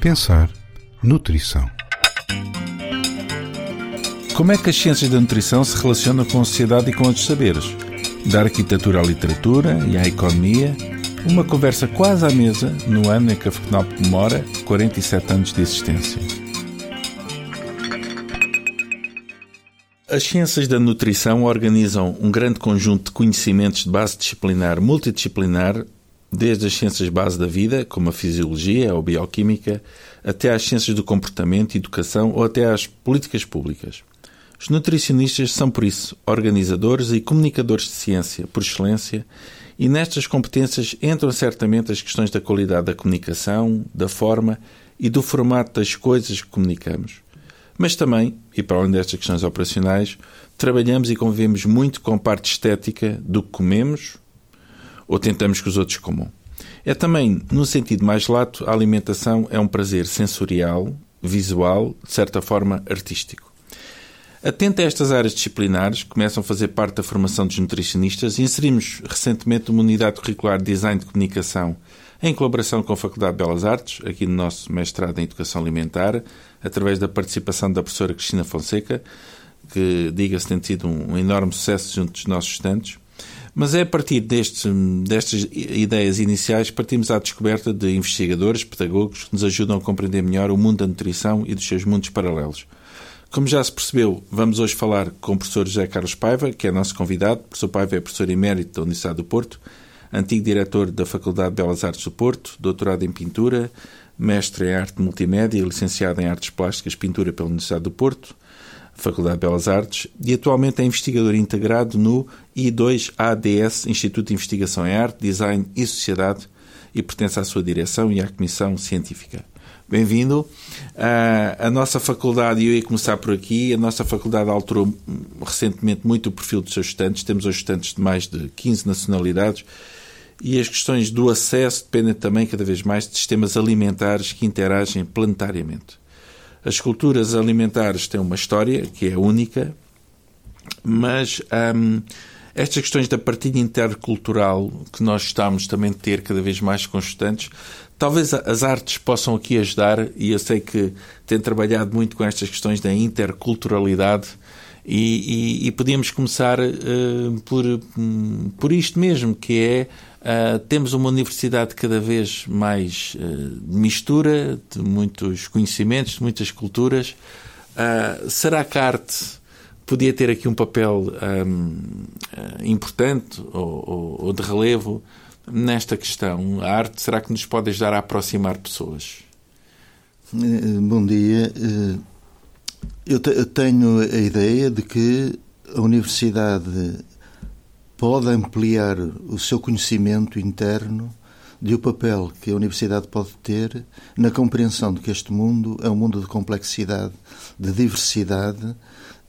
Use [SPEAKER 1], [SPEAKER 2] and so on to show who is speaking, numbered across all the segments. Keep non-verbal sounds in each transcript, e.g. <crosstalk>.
[SPEAKER 1] Pensar nutrição.
[SPEAKER 2] Como é que as ciências da nutrição se relacionam com a sociedade e com outros saberes? Da arquitetura à literatura e à economia, uma conversa quase à mesa no ano em que a FECNOP comemora 47 anos de existência. As ciências da nutrição organizam um grande conjunto de conhecimentos de base disciplinar multidisciplinar desde as ciências base da vida, como a fisiologia ou bioquímica, até às ciências do comportamento, educação ou até às políticas públicas. Os nutricionistas são, por isso, organizadores e comunicadores de ciência, por excelência, e nestas competências entram certamente as questões da qualidade da comunicação, da forma e do formato das coisas que comunicamos. Mas também, e para além destas questões operacionais, trabalhamos e convivemos muito com parte estética do que comemos, ou tentamos que os outros comam. É também, no sentido mais lato, a alimentação é um prazer sensorial, visual, de certa forma artístico. Atento a estas áreas disciplinares, começam a fazer parte da formação dos nutricionistas, inserimos recentemente uma unidade curricular de design de comunicação em colaboração com a Faculdade de Belas Artes, aqui no nosso mestrado em Educação Alimentar, através da participação da professora Cristina Fonseca, que, diga-se, tem tido um enorme sucesso junto dos nossos estudantes. Mas é a partir destes, destas ideias iniciais partimos à descoberta de investigadores, pedagogos que nos ajudam a compreender melhor o mundo da nutrição e dos seus mundos paralelos. Como já se percebeu, vamos hoje falar com o professor José Carlos Paiva, que é nosso convidado. O professor Paiva é professor emérito da Universidade do Porto, antigo diretor da Faculdade de Belas Artes do Porto, doutorado em pintura, mestre em arte multimédia licenciado em artes plásticas pintura pela Universidade do Porto, Faculdade de Belas Artes, e atualmente é investigador integrado no I2ADS, Instituto de Investigação em Arte, Design e Sociedade, e pertence à sua direção e à Comissão Científica. Bem-vindo. Uh, a nossa faculdade, e eu ia começar por aqui, a nossa faculdade alterou recentemente muito o perfil dos seus estudantes. Temos hoje estudantes de mais de 15 nacionalidades e as questões do acesso dependem também cada vez mais de sistemas alimentares que interagem planetariamente. As culturas alimentares têm uma história que é única, mas hum, estas questões da partilha intercultural que nós estamos também a ter cada vez mais constantes, talvez as artes possam aqui ajudar, e eu sei que tem trabalhado muito com estas questões da interculturalidade. E, e, e podíamos começar uh, por, um, por isto mesmo, que é Uh, temos uma universidade cada vez mais uh, mistura, de muitos conhecimentos, de muitas culturas. Uh, será que a arte podia ter aqui um papel um, importante ou, ou, ou, de relevo nesta questão? A arte será que nos pode ajudar a aproximar pessoas?
[SPEAKER 3] Eh, bom dia. Eh, eu tenho a ideia de que a universidade pode ampliar o seu conhecimento interno de o papel que a universidade pode ter na compreensão de que este mundo é um mundo de complexidade, de diversidade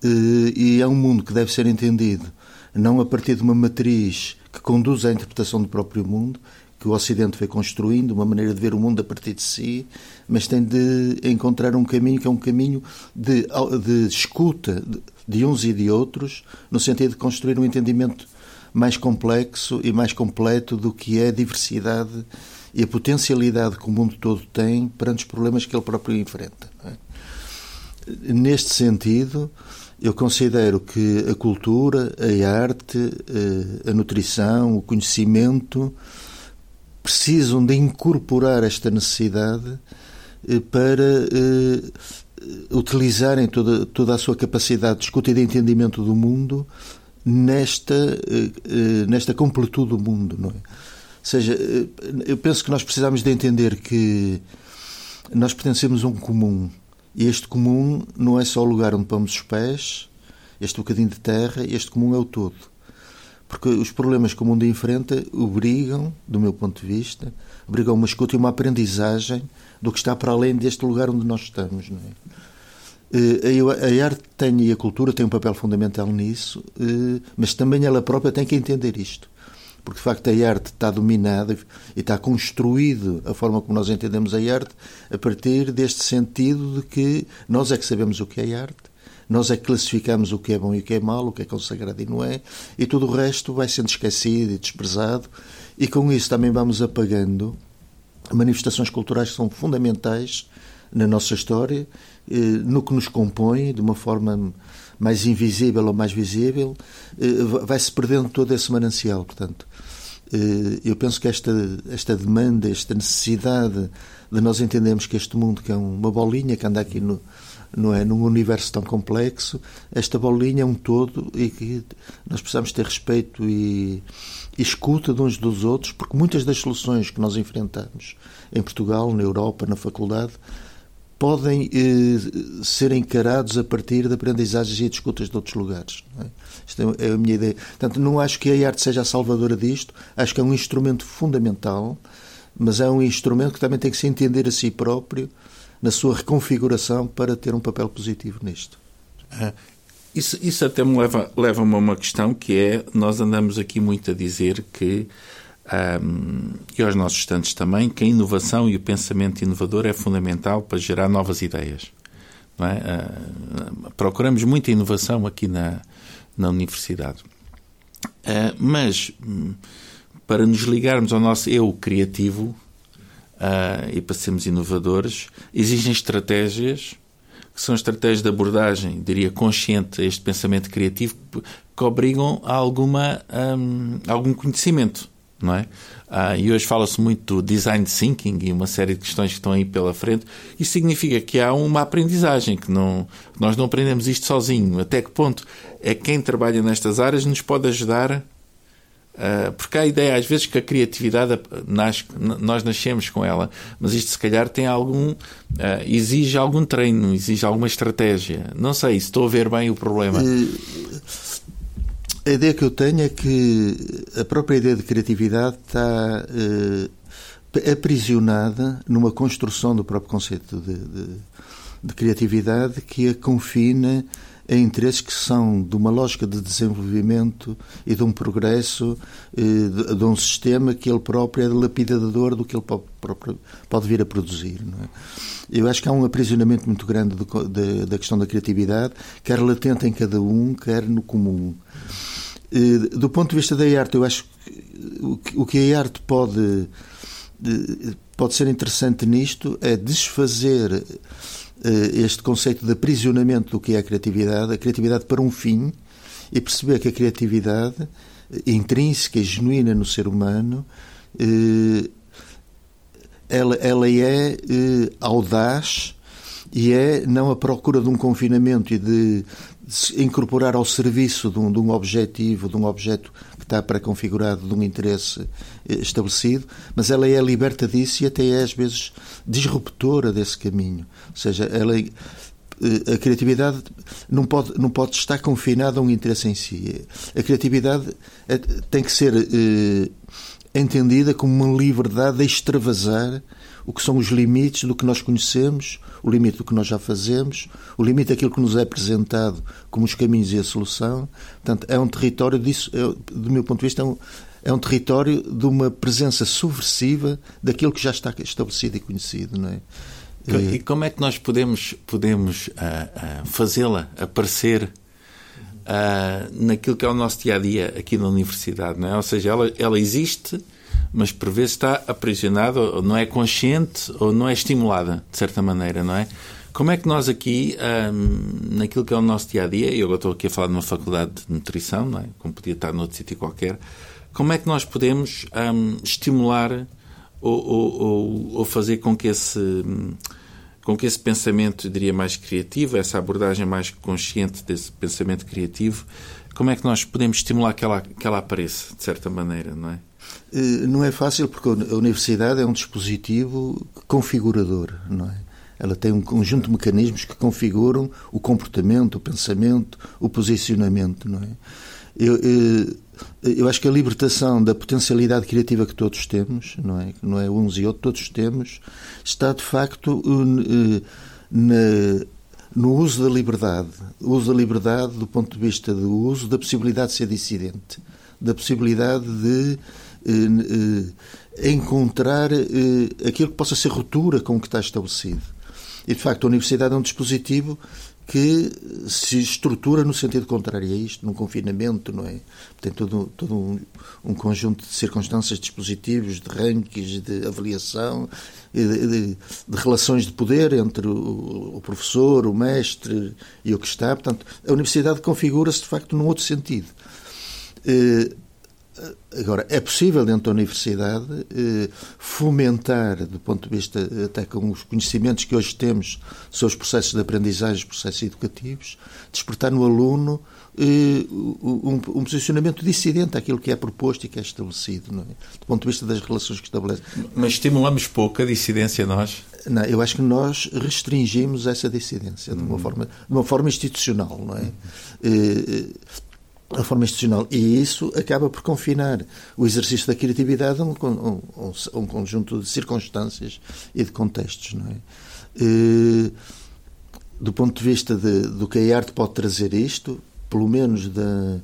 [SPEAKER 3] eh, e é um mundo que deve ser entendido não a partir de uma matriz que conduz à interpretação do próprio mundo, que o Ocidente foi construindo, uma maneira de ver o mundo a partir de si, mas tem de encontrar um caminho que é um caminho de, de escuta de uns e de outros, no sentido de construir um entendimento mais complexo e mais completo do que é a diversidade e a potencialidade que o mundo todo tem perante os problemas que ele próprio enfrenta. É? Neste sentido, eu considero que a cultura, a arte, eh, a nutrição, o conhecimento precisam de incorporar esta necessidade eh, para eh, utilizarem toda, toda a sua capacidade de escuta e de entendimento do mundo nesta, eh, eh, nesta completude do mundo, não é? Ou seja, eh, eu penso que nós precisamos de entender que nós pertencemos a um comum. E este comum não é só o lugar onde pomos os pés, este bocadinho de terra, este comum é o todo. Porque os problemas que o mundo enfrenta obrigam, do meu ponto de vista, obrigam uma escuta e uma aprendizagem do que está para além deste lugar onde nós estamos. Não é? Eh, a arte tem e a cultura têm um papel fundamental nisso, eh, mas também ela própria tem que entender isto. Porque, de facto, a arte está dominada e está construído a forma como nós entendemos a arte a partir deste sentido de que nós é que sabemos o que é arte, Nós é que classificamos o que é bom e o que é mau, o que é consagrado e não é, e tudo o resto vai sendo esquecido e desprezado, e com isso também vamos apagando manifestações culturais que são fundamentais na nossa história, no que nos compõe, de uma forma mais invisível ou mais visível, eh, vai-se perdendo todo esse manancial. Portanto, eh, eu penso que esta, esta demanda, esta necessidade de nós entendermos que este mundo, que é uma bolinha que anda aqui no, não é num universo tão complexo, esta bolinha é um todo e que nós precisamos ter respeito e, e escuta de uns dos outros, porque muitas das soluções que nós enfrentamos em Portugal, na Europa, na faculdade, podem eh, ser encarados a partir de aprendizagens e de escutas de outros lugares. É? Isto é a minha ideia. Portanto, não acho que a arte seja a salvadora disto, acho que é um instrumento fundamental, mas é um instrumento que também tem que se entender a si próprio na sua reconfiguração para ter um papel positivo nisto.
[SPEAKER 2] Ah, isso, isso até me leva, leva-me a uma questão que é, nós andamos aqui muito a dizer que um, e aos nossos estudantes também, que a inovação e o pensamento inovador é fundamental para gerar novas ideias. É? Uh, procuramos muita inovação aqui na, na universidade. Uh, mas, um, para nos ligarmos ao nosso eu criativo uh, e para sermos inovadores, existem estratégias que são estratégias de abordagem, diria, consciente a este pensamento criativo que obrigam a alguma, um, algum conhecimento não é? Ah, e hoje fala-se muito do design thinking e uma série de questões que estão aí pela frente. Isso significa que há uma aprendizagem, que não, nós não aprendemos isto sozinho. Até que ponto é que quem trabalha nestas áreas nos pode ajudar? Ah, porque há a ideia, às vezes, que a criatividade nasce, nós nascemos com ela, mas isto, se calhar, tem algum. Ah, exige algum treino, exige alguma estratégia. Não sei, se estou a ver bem o problema.
[SPEAKER 3] A ideia que eu tenho é que a própria ideia de criatividade está eh, aprisionada numa construção do próprio conceito de, de, de, criatividade que a confina a interesses que são de uma lógica de desenvolvimento e de um progresso eh, de, um sistema que ele próprio é lapidador do que ele pode, vir a produzir. É? Eu acho que há um aprisionamento muito grande da questão da criatividade, quer latente em cada um, quer no comum. Eh, do ponto de vista da arte, eu acho que o que a arte pode, pode ser interessante nisto é desfazer este conceito de aprisionamento do que é a criatividade, a criatividade para um fim, e perceber que a criatividade intrínseca e genuína no ser humano eh, ela, ela é audaz e é não a procura de um confinamento e de incorporar ao serviço de um, de um objetivo, de um objeto que está pré-configurado, de um interesse eh, estabelecido, mas ela é liberta disso e até é às vezes disruptora desse caminho. Ou seja, ela, eh, a criatividade não pode, não pode estar confinada a um interesse em si. A criatividade eh, tem que ser entendida como uma liberdade de extravasar o que são os limites do que nós conhecemos, o limite do que nós já fazemos, o limite daquilo que nos é apresentado como os caminhos e a solução. Portanto, é um território disso, é, do meu ponto de vista, é um, é um território de uma presença subversiva daquilo que já está estabelecido e conhecido, não é?
[SPEAKER 2] E como é que nós podemos, podemos uh, uh, fazê-la aparecer uh, naquilo que é o nosso dia a dia aqui na universidade, não é? Ou seja, ela, ela existe mas por vezes está aprisionada, ou não é consciente, ou não é estimulada, de certa maneira, não é? Como é que nós aqui, hum, naquilo que é o nosso dia a dia, eu estou aqui a falar numa faculdade de nutrição, não é? como podia estar noutro sítio qualquer, como é que nós podemos hum, estimular ou, ou, ou, fazer com que esse. Com que esse pensamento, eu diria, mais criativo, essa abordagem mais consciente desse pensamento criativo, como é que nós podemos estimular que ela, que ela apareça, de certa maneira, não é?
[SPEAKER 3] Eh, não é fácil porque a universidade é um dispositivo configurador, não é? Ela tem um conjunto de mecanismos que configuram o comportamento, o pensamento, o posicionamento, não é? Eu, eu, eh, eu acho que a libertação da potencialidade criativa que todos temos, não é? Não é uns e outros, todos temos, está de facto eh, na, no uso da liberdade. O uso da liberdade do ponto de vista do uso da possibilidade de ser dissidente, da possibilidade de encontrar eh, aquilo que possa ser ruptura com o que está estabelecido. E, de facto, a universidade é um dispositivo que se estrutura no sentido contrário a isto, num confinamento, não é? Tem todo, todo um, um conjunto de circunstâncias, dispositivos, de rankings, de avaliação, de, de, de relações de poder entre o, o, professor, o mestre e o que está. Portanto, a universidade configura-se, de facto, num outro sentido. Eh, Agora, é possível dentro da universidade eh, fomentar, do ponto de vista até com os conhecimentos que hoje temos sobre os processos de aprendizagem, os processos educativos, despertar no aluno eh, um, um, posicionamento dissidente àquilo que é proposto e que é estabelecido, é? do ponto de vista das relações que estabelece.
[SPEAKER 2] Mas estimulamos pouco a dissidência nós?
[SPEAKER 3] Não, eu acho que nós restringimos essa dissidência de uma, hum. forma, de uma forma institucional, não é? Hum a forma institucional. E isso acaba por confinar o exercício da criatividade a um, um, conjunto de circunstâncias e de contextos. Não é? E, do ponto de vista de, do que a arte pode trazer isto, pelo menos de,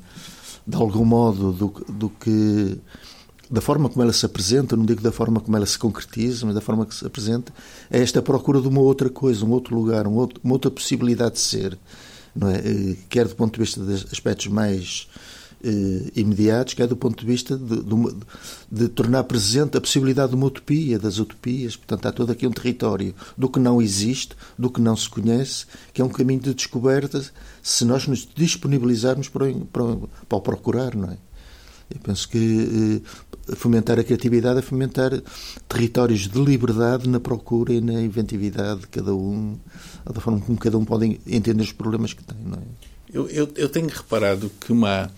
[SPEAKER 3] de algum modo do, do que da forma como ela se apresenta, não digo da forma como ela se concretiza, mas da forma que se apresenta, é esta procura de uma outra coisa, um outro lugar, um uma outra possibilidade de ser é? Eh, quer do ponto de vista dos aspectos mais eh, imediatos, quer do ponto de vista de, de, de, tornar presente a possibilidade de uma utopia, das utopias. Portanto, há todo aqui um território do que não existe, do que não se conhece, que é um caminho de descoberta se nós nos disponibilizarmos para, para, para o procurar, não é? Eu penso que eh, fomentar a criatividade é fomentar territórios de liberdade na procura e na inventividade de cada um, da forma como cada um pode entender os problemas que tem. Não é?
[SPEAKER 2] eu, eu, eu tenho reparado que uma,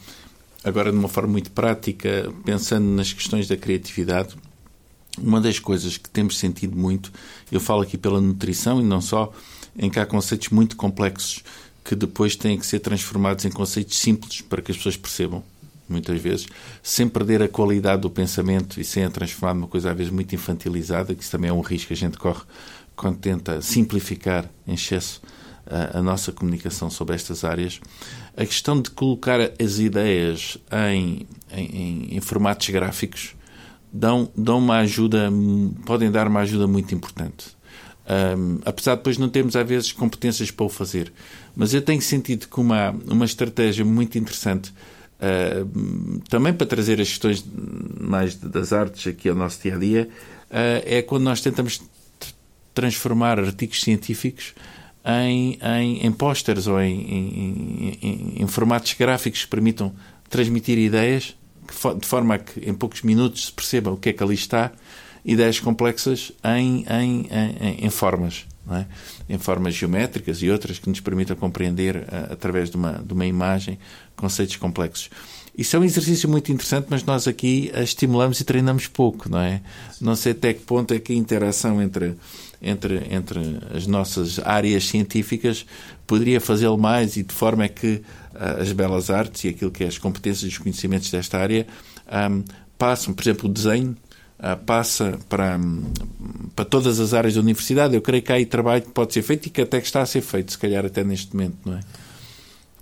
[SPEAKER 2] agora de uma forma muito prática, pensando nas questões da criatividade, uma das coisas que temos sentido muito, eu falo aqui pela nutrição e não só, em que há conceitos muito complexos que depois têm que ser transformados em conceitos simples para que as pessoas percebam muitas vezes, sem perder a qualidade do pensamento e sem a transformar numa coisa às vezes muito infantilizada, que isso também é um risco que a gente corre quando tenta simplificar em excesso a, a nossa comunicação sobre estas áreas. A questão de colocar as ideias em, em, em formatos gráficos dão, dão uma ajuda, podem dar uma ajuda muito importante. Um, apesar de depois não termos às vezes competências para o fazer. Mas eu tenho sentido que uma, uma estratégia muito interessante Uh, também para trazer as questões mais das artes aqui ao nosso dia a dia, uh, é quando nós tentamos transformar artigos científicos em, em, em pósteres ou em, em, em, formatos gráficos que permitam transmitir ideias de forma a que em poucos minutos se perceba o que é que ali está, ideias complexas em, em formas. É? em formas geométricas e outras que nos permitam compreender, uh, através de uma, de uma imagem, conceitos complexos. Isso é um exercício muito interessante, mas nós aqui a estimulamos e treinamos pouco, não é? Não sei até que ponto é que a interação entre, entre, entre as nossas áreas científicas poderia fazê-lo mais e de forma é que uh, as belas artes e aquilo que é as competências e os conhecimentos desta área um, passam, por exemplo, o desenho uh, passa para, para todas as áreas da universidade. Eu creio que há aí trabalho que pode ser feito e que até que está a ser feito, se calhar até neste momento, não é?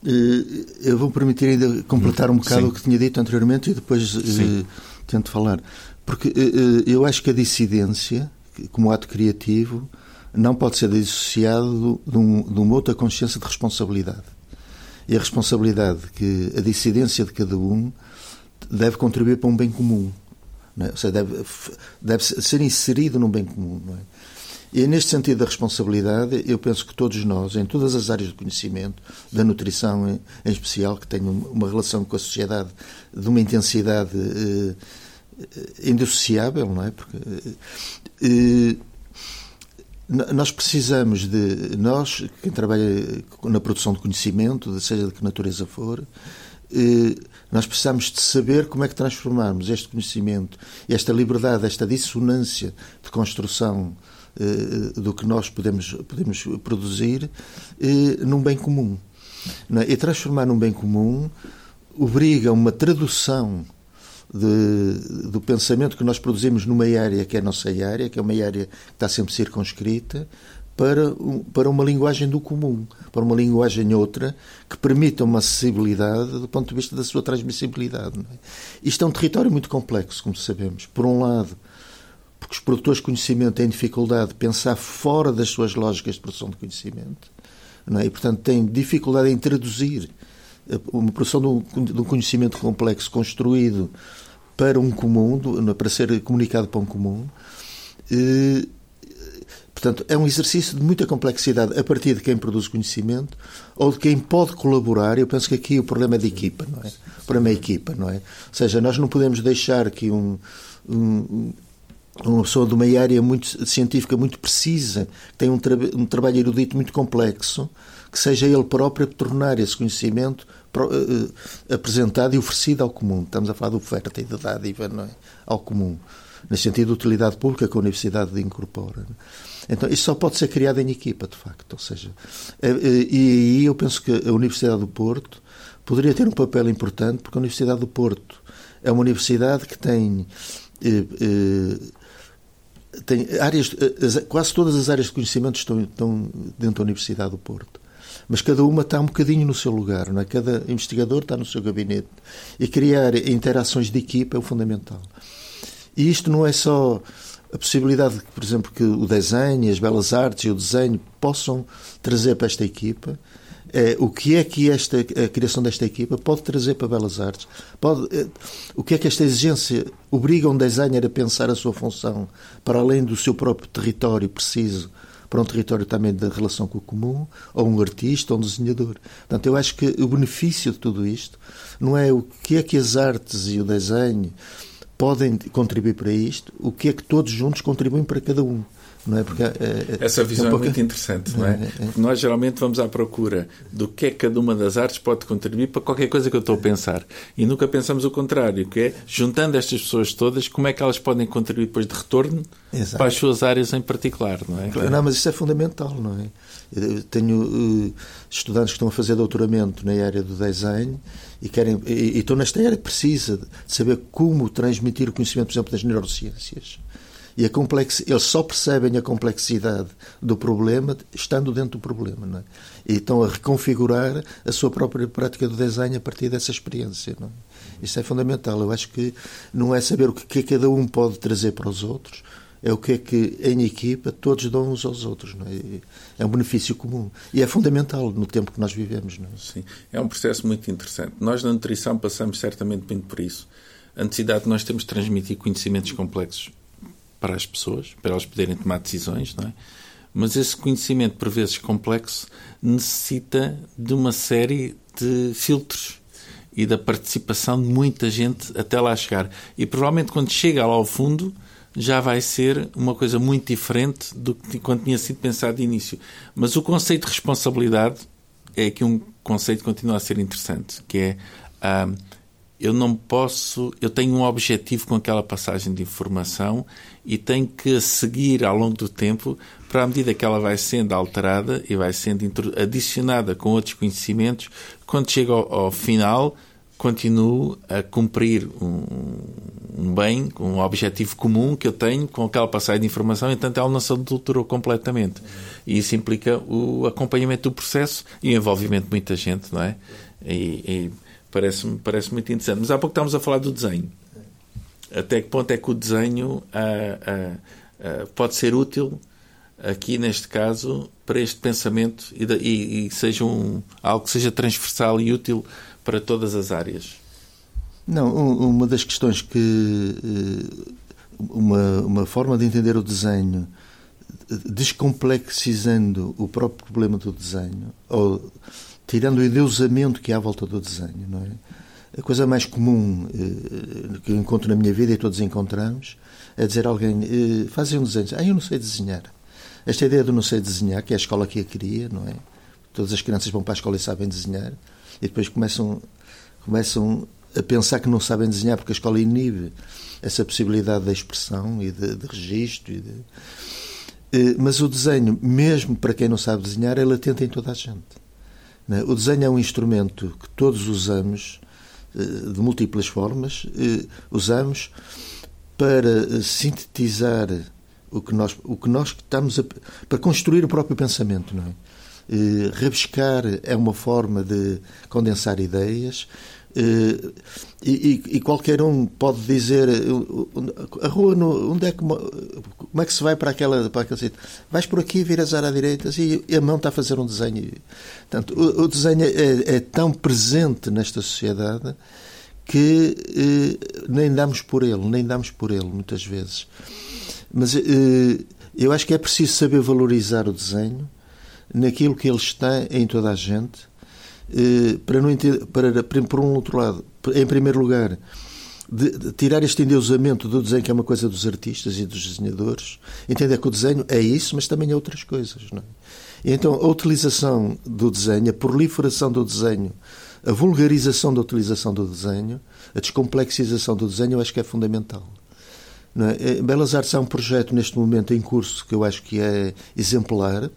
[SPEAKER 3] Eh, eu vou permitir ainda completar um bocado Sim. o que tinha dito anteriormente e depois uh, tento falar. Porque uh, eu acho que a dissidência, como ato criativo, não pode ser dissociado de, um, de uma outra consciência de responsabilidade. E a responsabilidade que a dissidência de cada um deve contribuir para um bem comum. É? Ou seja, deve, deve ser inserido num bem comum. Não é? E neste sentido da responsabilidade, eu penso que todos nós, em todas as áreas do conhecimento, da nutrição em, especial, que têm uma relação com a sociedade de uma intensidade eh, indissociável, não é? Porque eh, nós precisamos de, nós, quem trabalha na produção de conhecimento, seja de que natureza for, eh, nós precisamos de saber como é que transformarmos este conhecimento, esta liberdade, esta dissonância de construção eh, do que nós podemos, podemos produzir eh, num bem comum. É? E transformar num bem comum obriga uma tradução de, do pensamento que nós produzimos numa área que é a nossa área, que é uma área que está sempre circunscrita, para, para uma linguagem do comum, para uma linguagem outra que permita uma acessibilidade do ponto de vista da sua transmissibilidade. É? Isto é um território muito complexo, como sabemos. Por um lado, porque os produtores de conhecimento têm dificuldade de pensar fora das suas lógicas de produção de conhecimento. não é? e, portanto, tem dificuldade em traduzir uma produção de um, conhecimento complexo construído para um comum, para ser comunicado para um comum. E, portanto, é um exercício de muita complexidade a partir de quem produz conhecimento ou de quem pode colaborar. Eu penso que aqui o problema é de equipa, não é? O problema é equipa, não é? Ou seja, nós não podemos deixar que um, um uma pessoa de uma área muito científica muito precisa, que tem um, tra um trabalho erudito muito complexo, que seja ele próprio a tornar esse conhecimento uh, apresentado e oferecido ao comum. Estamos a falar de oferta e de dádiva não é? ao comum, no sentido de utilidade pública que a Universidade incorpora. É? Então, isso só pode ser criado em equipa, de facto. Ou seja, é, e aí eu penso que a Universidade do Porto poderia ter um papel importante, porque a Universidade do Porto é uma universidade que tem. Eh, eh, tem áreas, quase todas as áreas de conhecimento estão, estão dentro da Universidade do Porto mas cada uma está um bocadinho no seu lugar, não é? cada investigador está no seu gabinete. E criar interações de equipa é o fundamental. E isto não é só a possibilidade, por exemplo, que o desenho, as belas artes e o desenho possam trazer para esta equipa, o que é que esta, a criação desta equipa pode trazer para Belas Artes? Pode, é, o que é que esta exigência obriga um designer a pensar a sua função para além do seu próprio território preciso para um território também da relação com o comum, ou um artista, ou um desenhador. Portanto, eu acho que o benefício de tudo isto não é o que é que as artes e o desenho podem contribuir para isto, o que é que todos juntos contribuem para cada um. Não é? Porque, é,
[SPEAKER 2] é, Essa visão é, um pouco... é muito interessante, não é? é? é. Porque nós geralmente vamos à procura do que é que cada uma das artes pode contribuir para qualquer coisa que eu estou a pensar. E nunca pensamos o contrário, que é, juntando estas pessoas todas, como é que elas podem contribuir depois de retorno Exato. para as suas áreas em particular, não é?
[SPEAKER 3] Não, mas isso é fundamental, não é? Eu tenho uh, estudantes que estão a fazer doutoramento na área do design e, querem, e, e estão nesta área que precisa de saber como transmitir o conhecimento, por exemplo, das neurociências e a complex... eles só percebem a complexidade do problema estando dentro do problema. Não é? E estão a reconfigurar a sua própria prática do design a partir dessa experiência. Não é? Isso é fundamental. Eu acho que não é saber o que cada um pode trazer para os outros, é o que é que em equipa todos dão uns aos outros. Não é? é um benefício comum. E é fundamental no tempo que nós vivemos. Não é?
[SPEAKER 2] Sim, é um processo muito interessante. Nós na nutrição passamos certamente muito por isso. A necessidade de nós temos de transmitir conhecimentos complexos para as pessoas, para elas poderem tomar decisões, não é? Mas esse conhecimento, por vezes complexo, necessita de uma série de filtros e da participação de muita gente até lá chegar. E provavelmente quando chega lá ao fundo já vai ser uma coisa muito diferente do que quando tinha sido pensado de início. Mas o conceito de responsabilidade é que um conceito que continua a ser interessante, que é ah, eu não posso, eu tenho um objetivo com aquela passagem de informação e tenho que seguir ao longo do tempo para a medida que ela vai sendo alterada e vai sendo adicionada com outros conhecimentos, quando chega ao, ao final, continuo a cumprir um, um, bem, um objetivo comum que eu tenho com aquela passagem de informação, entanto ela não se adulterou completamente. E isso implica o acompanhamento do processo e o envolvimento de muita gente, não é? E, e Parece-me parece muito interessante. Mas há pouco estávamos a falar do desenho. Até que ponto é que o desenho ah, ah, ah, pode ser útil, aqui neste caso, para este pensamento e, e, e seja um, algo que seja transversal e útil para todas as áreas?
[SPEAKER 3] Não, uma das questões que. Eh, uma, uma forma de entender o desenho descomplexizando o próprio problema do desenho, ou tirando o endeusamento que há à volta do desenho, não é? A coisa mais comum eh, que eu encontro na minha vida e todos encontramos é dizer a alguém, eh, fazem um desenho, ah, eu não sei desenhar. Esta ideia do não sei desenhar, que é a escola que a queria, não é? Todas as crianças vão para a escola e sabem desenhar, e depois começam, começam a pensar que não sabem desenhar porque a escola inibe essa possibilidade de expressão e de, de registro. E de... Eh, mas o desenho, mesmo para quem não sabe desenhar, é latente em toda a gente. Né? O desenho é um instrumento que todos usamos eh, de múltiplas formas, eh, usamos para eh, sintetizar o que nós, o que nós estamos a, para construir o próprio pensamento, não é? Rebuscar é uma forma de condensar ideias. Uh, e, e, qualquer um pode dizer a rua no, onde é que como é que se vai para aquela para aquele sítio? Vais por aqui viras à direita e a mão está a fazer um desenho. Portanto, o, o desenho é, é, tão presente nesta sociedade que eh, nem damos por ele nem damos por ele muitas vezes. Mas eh, eu acho que é preciso saber valorizar o desenho naquilo que ele está em toda a gente eh, para não para, por um outro lado, em primeiro lugar, de, de tirar este endeusamento do desenho, que é uma coisa dos artistas e dos desenhadores, entender que o desenho é isso, mas também é outras coisas. Não é? E então, a utilização do desenho, a proliferação do desenho, a vulgarização da utilização do desenho, a descomplexização do desenho, eu acho que é fundamental. Não é? Eh, Belas Artes é um projeto neste momento em curso que eu acho que é exemplar,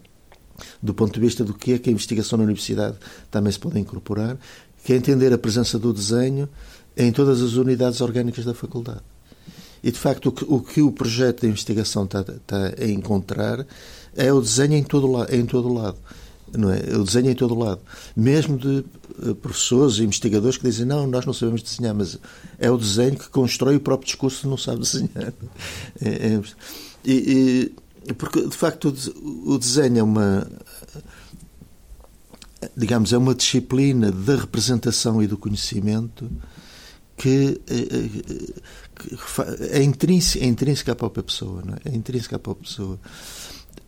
[SPEAKER 3] do ponto de vista do que é que a investigação na universidade também se pode incorporar, que é entender a presença do desenho em todas as unidades orgânicas da faculdade. E, de facto, o que o, que o projeto de investigação está, está, a encontrar é o desenho em todo, em todo lado. Não é? O desenho em todo lado. Mesmo de eh, professores e investigadores que dizem não, nós não sabemos desenhar, mas é o desenho que constrói o próprio discurso que não sabe <laughs> desenhar. É, é, e, e porque, de facto, o desenho é uma. Digamos, é uma disciplina da representação e do conhecimento que, eh, eh, é, intrínseca, é intrínseca à própria pessoa. É? é intrínseca à própria pessoa.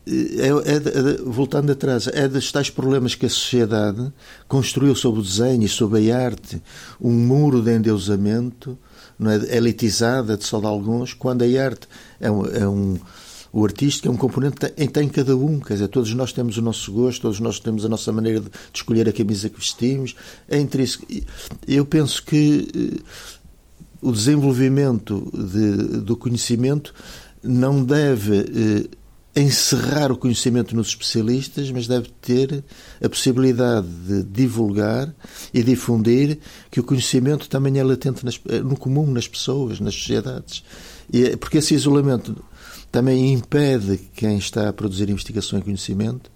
[SPEAKER 3] É, é, é, voltando atrás, é dos tais problemas que a sociedade construiu sobre o desenho e sobre a arte um muro de endeusamento não é, elitizada de só de alguns, quando a arte é um, é um o artístico é um componente em tem cada um, quer dizer, todos nós temos o nosso gosto, todos nós temos a nossa maneira de, escolher a camisa que vestimos, é intrínseco. Eu penso que eh, o desenvolvimento de, do conhecimento não deve eh, encerrar o conhecimento nos especialistas, mas deve ter a possibilidade de divulgar e difundir que o conhecimento também é latente nas, eh, no comum, nas pessoas, nas sociedades. E, é, porque esse isolamento também impede quem está a produzir investigação e conhecimento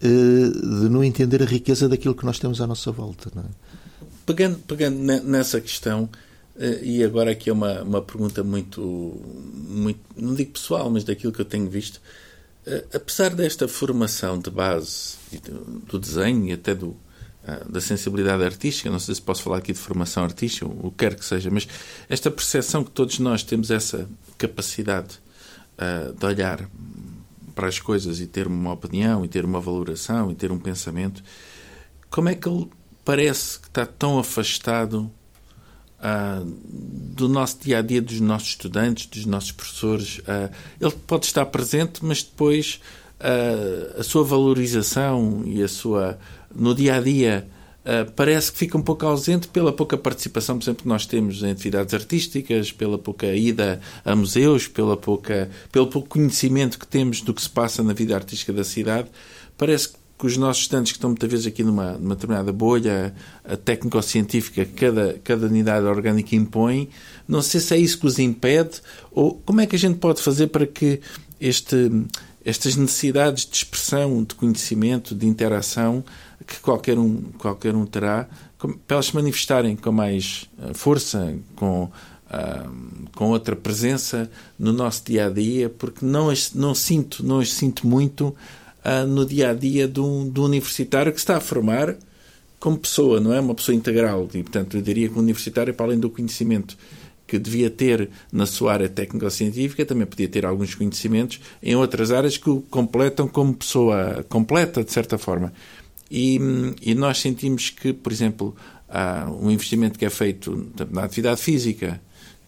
[SPEAKER 3] eh, de não entender a riqueza daquilo que nós temos à nossa volta. É?
[SPEAKER 2] pegando, pegando nessa questão, eh, e agora aqui é uma, uma pergunta muito, muito, não digo pessoal, mas daquilo que eu tenho visto, eh, apesar desta formação de base do desenho e até do, da sensibilidade artística, não sei se posso falar aqui de formação artística, o que quer que seja, mas esta percepção que todos nós temos essa capacidade de olhar para as coisas e ter uma opinião, e ter uma valoração, e ter um pensamento, como é que ele parece que está tão afastado uh, do nosso dia a dia, dos nossos estudantes, dos nossos professores? Uh, ele pode estar presente, mas depois a sua valorização e a sua no dia a dia Uh, parece que fica um pouco ausente pela pouca participação, por exemplo, que nós temos em atividades artísticas, pela pouca ida a museus, pela pouca, pelo pouco conhecimento que temos do que se passa na vida artística da cidade. Parece que os nossos estudantes que estão muitas vezes aqui numa, numa determinada bolha técnico-científica que cada, cada unidade orgânica impõe, não sei se é isso que os impede ou como é que a gente pode fazer para que este, estas necessidades de expressão, de conhecimento, de interação que qualquer um, qualquer um terá, para elas se manifestarem com mais eh, força, com, uh, com outra presença no nosso dia a dia, porque não as, não sinto, não as sinto muito uh, no dia a dia do, do universitário que está a formar como pessoa, não é? Uma pessoa integral. E, portanto, eu diria que o universitário, para além do conhecimento que devia ter na sua área técnico-científica, também podia ter alguns conhecimentos em outras áreas que o completam como pessoa completa, de certa forma. E, e nós sentimos que, por exemplo, há um investimento que é feito na atividade física,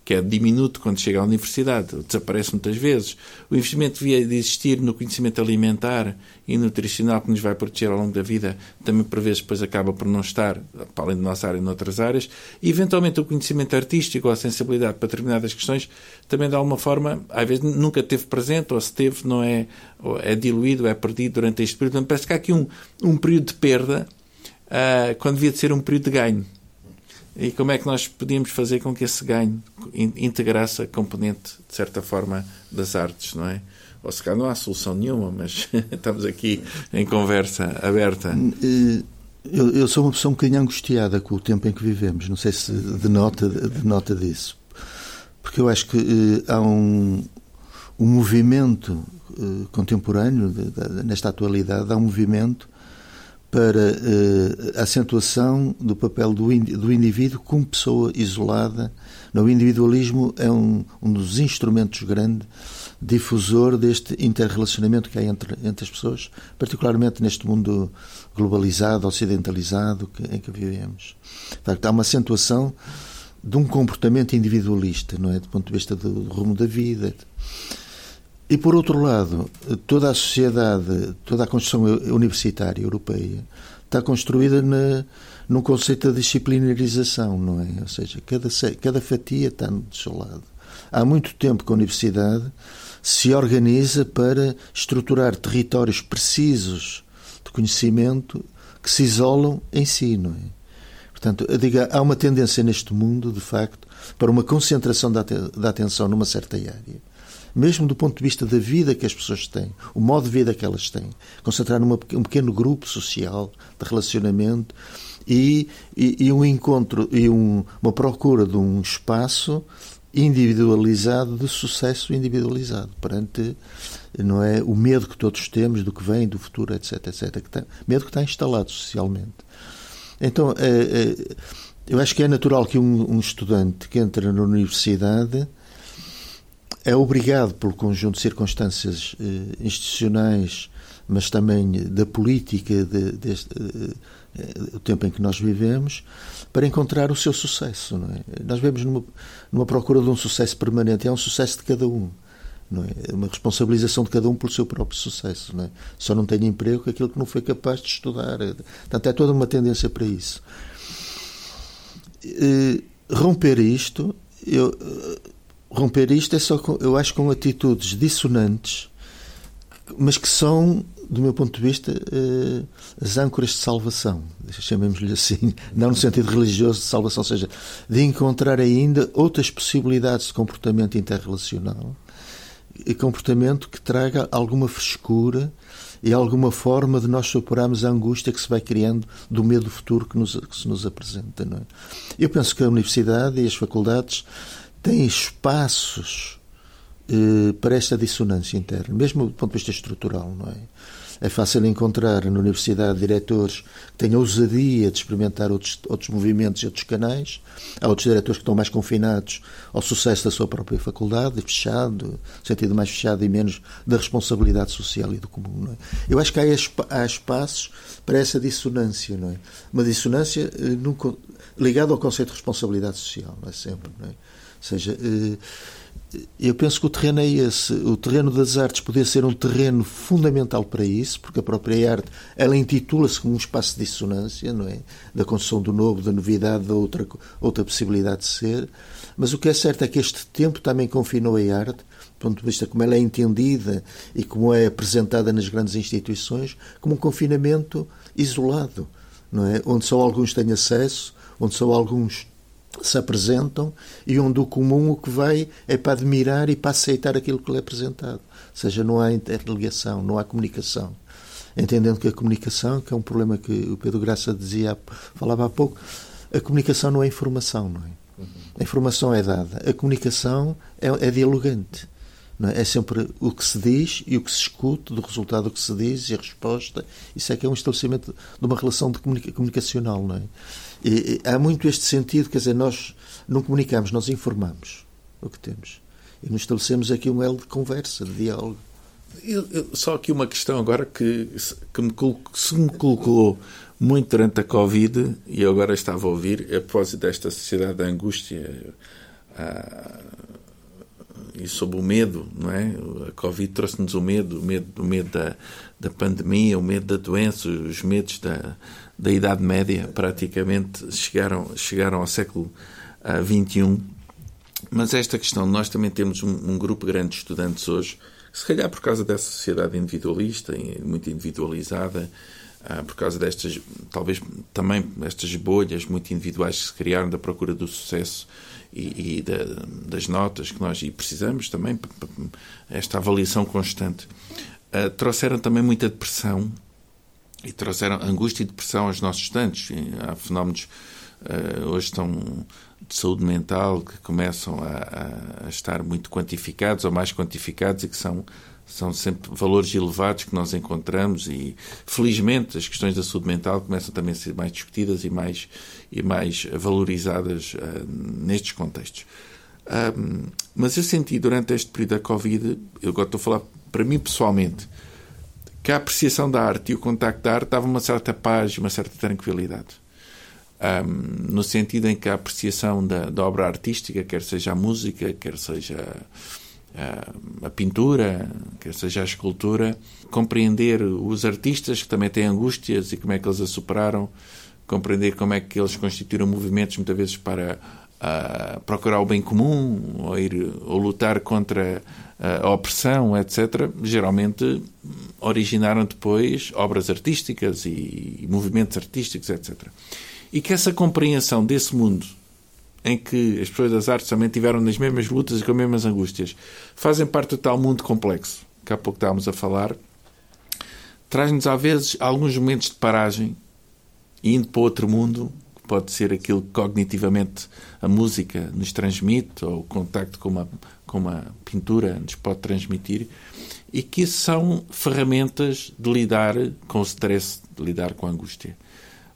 [SPEAKER 2] que é diminuto quando chega à universidade, desaparece muitas vezes. O investimento devia de existir no conhecimento alimentar e nutricional que nos vai proteger ao longo da vida, também por vezes depois acaba por não estar, para além da nossa área, noutras áreas. E eventualmente o conhecimento artístico ou a sensibilidade para determinadas questões também de alguma forma, às vezes nunca teve presente, ou se teve, não é, é diluído, é perdido durante este período. Então, parece que há aqui um, um período de perda uh, quando devia de ser um período de ganho. E como é que nós podíamos fazer com que esse ganho integrasse a componente, de certa forma, das artes, não é? Ou se calhar não há solução nenhuma, mas <laughs> estamos aqui em conversa aberta.
[SPEAKER 3] Eh, Eu, eu, sou uma pessoa um bocadinho angustiada com o tempo em que vivemos. Não sei se denota, denota disso. Porque eu acho que eh, há um, um movimento eh, contemporâneo, de, de, nesta atualidade, há um movimento para eh, a acentuação do papel do, do indivíduo como pessoa isolada. O individualismo é um, um dos instrumentos grandes difusor deste interrelacionamento que há entre, entre as pessoas, particularmente neste mundo globalizado, ocidentalizado que, em que vivemos. Há uma acentuação de um comportamento individualista, não é? Do ponto de vista do, do rumo da vida. E, por outro lado, toda a sociedade, toda a construção universitária europeia está construída na, num conceito de disciplinarização, não é? Ou seja, cada, cada fatia está do seu lado. Há muito tempo que a universidade se organiza para estruturar territórios precisos de conhecimento que se isolam em si, não é? Portanto, diga, há uma tendência neste mundo, de facto, para uma concentração da, da atenção numa certa área. Mesmo do ponto de vista da vida que as pessoas têm, o modo de vida que elas têm. Concentrar num um pequeno grupo social de relacionamento e, e, e um encontro e um, uma procura de um espaço individualizado de sucesso individualizado perante não é o medo que todos temos do que vem do futuro etc etc que está, medo que está instalado socialmente então, é, é, eu acho que é natural que um, um, estudante que entra na universidade é obrigado pelo conjunto de circunstâncias eh, institucionais, mas também da política de, deste, eh, tempo em que nós vivemos, para encontrar o seu sucesso. É? Nós vemos numa, numa procura de um sucesso permanente, é um sucesso de cada um. Não é? Uma responsabilização de cada um pelo seu próprio sucesso. Não é? Só não tem emprego aquilo que não foi capaz de estudar. Portanto, é toda uma tendência para isso. E, romper isto, eu, romper isto é só, com, eu acho, com atitudes dissonantes, mas que são, do meu ponto de vista, eh, as âncoras de salvação, chamemos-lhe assim, <laughs> não no sentido religioso de salvação, ou seja, de encontrar ainda outras possibilidades de comportamento interrelacional comportamento que traga alguma frescura e alguma forma de nós superarmos a angústia que se vai criando do medo futuro que, nos, que se nos apresenta. Não é? Eu penso que a universidade e as faculdades têm espaços eh, para esta dissonância interna, mesmo do ponto de vista estrutural, não é? É fácil encontrar na universidade diretores que tenham ousadia de experimentar outros, outros movimentos e outros canais. Há outros diretores que estão mais confinados ao sucesso da sua própria faculdade, fechado, sentido mais fechado e menos da responsabilidade social e do comum. É? Eu acho que há, há espaços para essa dissonância, não é? Uma dissonância eh, ligada ao conceito de responsabilidade social, não é sempre, não é? Seja, eh, eu penso que o terreno é esse. O terreno das artes poderia ser um terreno fundamental para isso, porque a própria arte ela intitula-se como um espaço de dissonância, não é? Da construção do novo, da novidade, da outra, outra possibilidade de ser. Mas o que é certo é que este tempo também confinou a arte, do ponto de vista como ela é entendida e como é apresentada nas grandes instituições, como um confinamento isolado, não é? Onde só alguns têm acesso, onde só alguns se apresentam e onde o comum o que vai é para admirar e para aceitar aquilo que lhe é apresentado. Ou seja, não há interligação, não há comunicação. Entendendo que a comunicação, que é um problema que o Pedro Graça dizia, falava há pouco, a comunicação não é informação, não é? A informação é dada. A comunicação é, é dialogante. É? é? sempre o que se diz e o que se escuta, do resultado do que se diz e a resposta. Isso é que é um estabelecimento de uma relação de comunica comunicacional. Não é? E, há muito este sentido, quer dizer, nós não comunicamos, nós informamos o que temos. E nos estabelecemos aqui um elo de conversa, de diálogo.
[SPEAKER 2] Eu, eu, só aqui uma questão agora que, que me se me colocou muito durante a Covid, e eu agora estava a ouvir, a propósito desta sociedade da angústia ah, e sobre o medo, não é? A Covid trouxe-nos o medo, o medo, o medo da, da pandemia, o medo da doença, os medos da, da Idade Média, praticamente chegaram, chegaram ao século XXI. Uh, Mas esta questão, nós também temos um, um, grupo grande de estudantes hoje, se calhar por causa dessa sociedade individualista, muito individualizada, uh, por causa destas, talvez também estas bolhas muito individuais que se criaram da procura do sucesso e, e da, das notas que nós e precisamos também, esta avaliação constante, uh, trouxeram também muita depressão e trouxeram angústia e depressão aos nossos estantes. Há fenómenos uh, hoje estão de saúde mental que começam a, a, estar muito quantificados ou mais quantificados e que são são sempre valores elevados que nós encontramos e felizmente as questões da saúde mental começam também a ser mais discutidas e mais e mais valorizadas uh, nestes contextos. Um, mas eu senti durante este período da Covid, eu agora estou a falar para mim pessoalmente, que a apreciação da arte e o contacto da arte dava uma certa paz uma certa tranquilidade. Um, no sentido em que a apreciação da, da, obra artística, quer seja a música, quer seja a, a, pintura, quer seja a escultura, compreender os artistas que também têm angústias e como é que eles a superaram, compreender como é que eles constituíram movimentos muitas vezes para uh, procurar o bem comum ou, ir, ou lutar contra a opressão, etc., geralmente originaram depois obras artísticas e movimentos artísticos, etc. E que essa compreensão desse mundo em que as pessoas das artes também tiveram nas mesmas lutas e com as mesmas angústias, fazem parte do tal mundo complexo que há pouco estávamos a falar, traz-nos às vezes alguns momentos de paragem indo para outro mundo, pode ser aquilo que cognitivamente a música nos transmite ou o contacto com uma como a pintura nos pode transmitir, e que são ferramentas de lidar com o stress, de lidar com a angústia.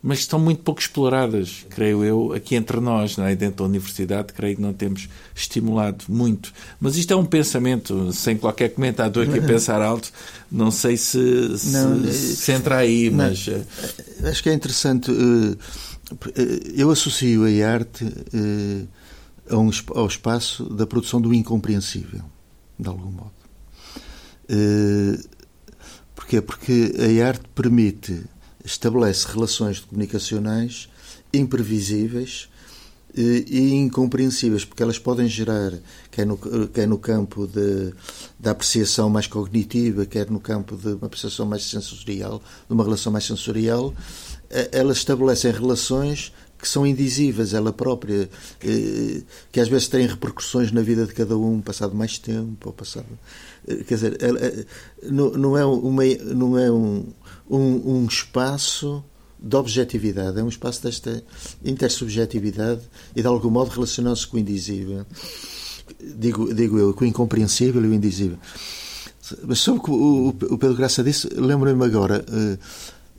[SPEAKER 2] Mas estão muito pouco exploradas, creio eu, aqui entre nós, é? dentro da universidade, creio que não temos estimulado muito. Mas isto é um pensamento, sem qualquer comentador aqui a pensar alto, não sei se, se, não, se entra aí, mas. Eh,
[SPEAKER 3] acho que é interessante. Eh, eu associo a arte eh, ao espaço da produção do incompreensível, de algum modo. Eh, porquê? Porque a arte permite, estabelece relações comunicacionais imprevisíveis eh, e incompreensíveis, porque elas podem gerar, quer no, quer no campo de, da apreciação mais cognitiva, quer no campo de uma apreciação mais sensorial, de uma relação mais sensorial, eh, elas estabelecem relações que são indizíveis, ela própria, eh, que às vezes têm repercussões na vida de cada um, passado mais tempo, ou passado. Eh, quer dizer, ela, não é, uma, não é um, um, um espaço de objetividade, é um espaço desta intersubjetividade e de algum modo relaciona-se com o indizível. Digo, digo eu, com o incompreensível e o indizível. Mas sobre o que o Pedro Graça disse, lembro-me agora. Uh,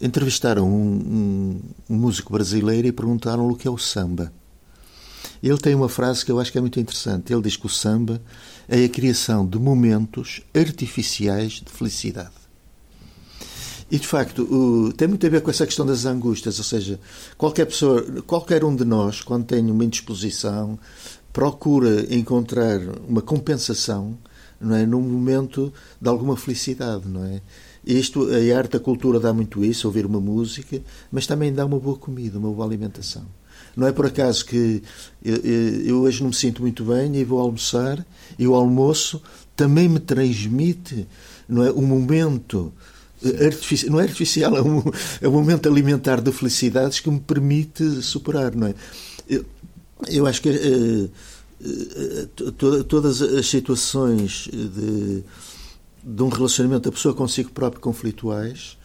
[SPEAKER 3] entrevistaram um, um, um músico brasileiro e perguntaram-lhe o que é o samba. Ele tem uma frase que eu acho que é muito interessante. Ele diz que o samba é a criação de momentos artificiais de felicidade. E de facto, o, tem muito a ver com essa questão das angústias, ou seja, qualquer pessoa, qualquer um de nós, quando tem uma indisposição, procura encontrar uma compensação, não é, num momento de alguma felicidade, não é? Isto, a arte, a cultura dá muito isso, ouvir uma música, mas também dá uma boa comida, uma boa alimentação. Não é por acaso que eu, eu hoje não me sinto muito bem e vou almoçar e o almoço também me transmite não é, um momento artificial, não é artificial, é um, é um momento alimentar de felicidades que me permite superar, não é? Eu, eu acho que uh, uh, todas as situações de de um relacionamento da pessoa consigo próprio conflituais